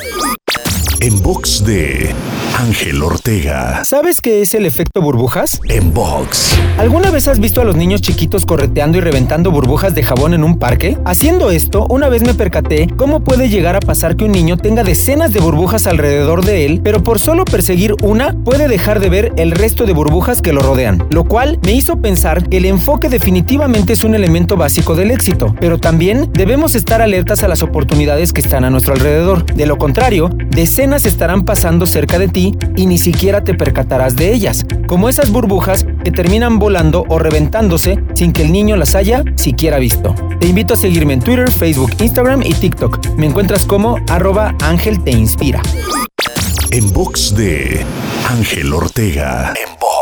Bye. En box de Ángel Ortega. ¿Sabes qué es el efecto burbujas? En box. ¿Alguna vez has visto a los niños chiquitos correteando y reventando burbujas de jabón en un parque? Haciendo esto, una vez me percaté cómo puede llegar a pasar que un niño tenga decenas de burbujas alrededor de él, pero por solo perseguir una puede dejar de ver el resto de burbujas que lo rodean, lo cual me hizo pensar que el enfoque definitivamente es un elemento básico del éxito, pero también debemos estar alertas a las oportunidades que están a nuestro alrededor. De lo contrario, decenas estarán pasando cerca de ti y ni siquiera te percatarás de ellas, como esas burbujas que terminan volando o reventándose sin que el niño las haya siquiera visto. Te invito a seguirme en Twitter, Facebook, Instagram y TikTok. Me encuentras como arroba Ángel Te Inspira. En box de Ángel Ortega. En box.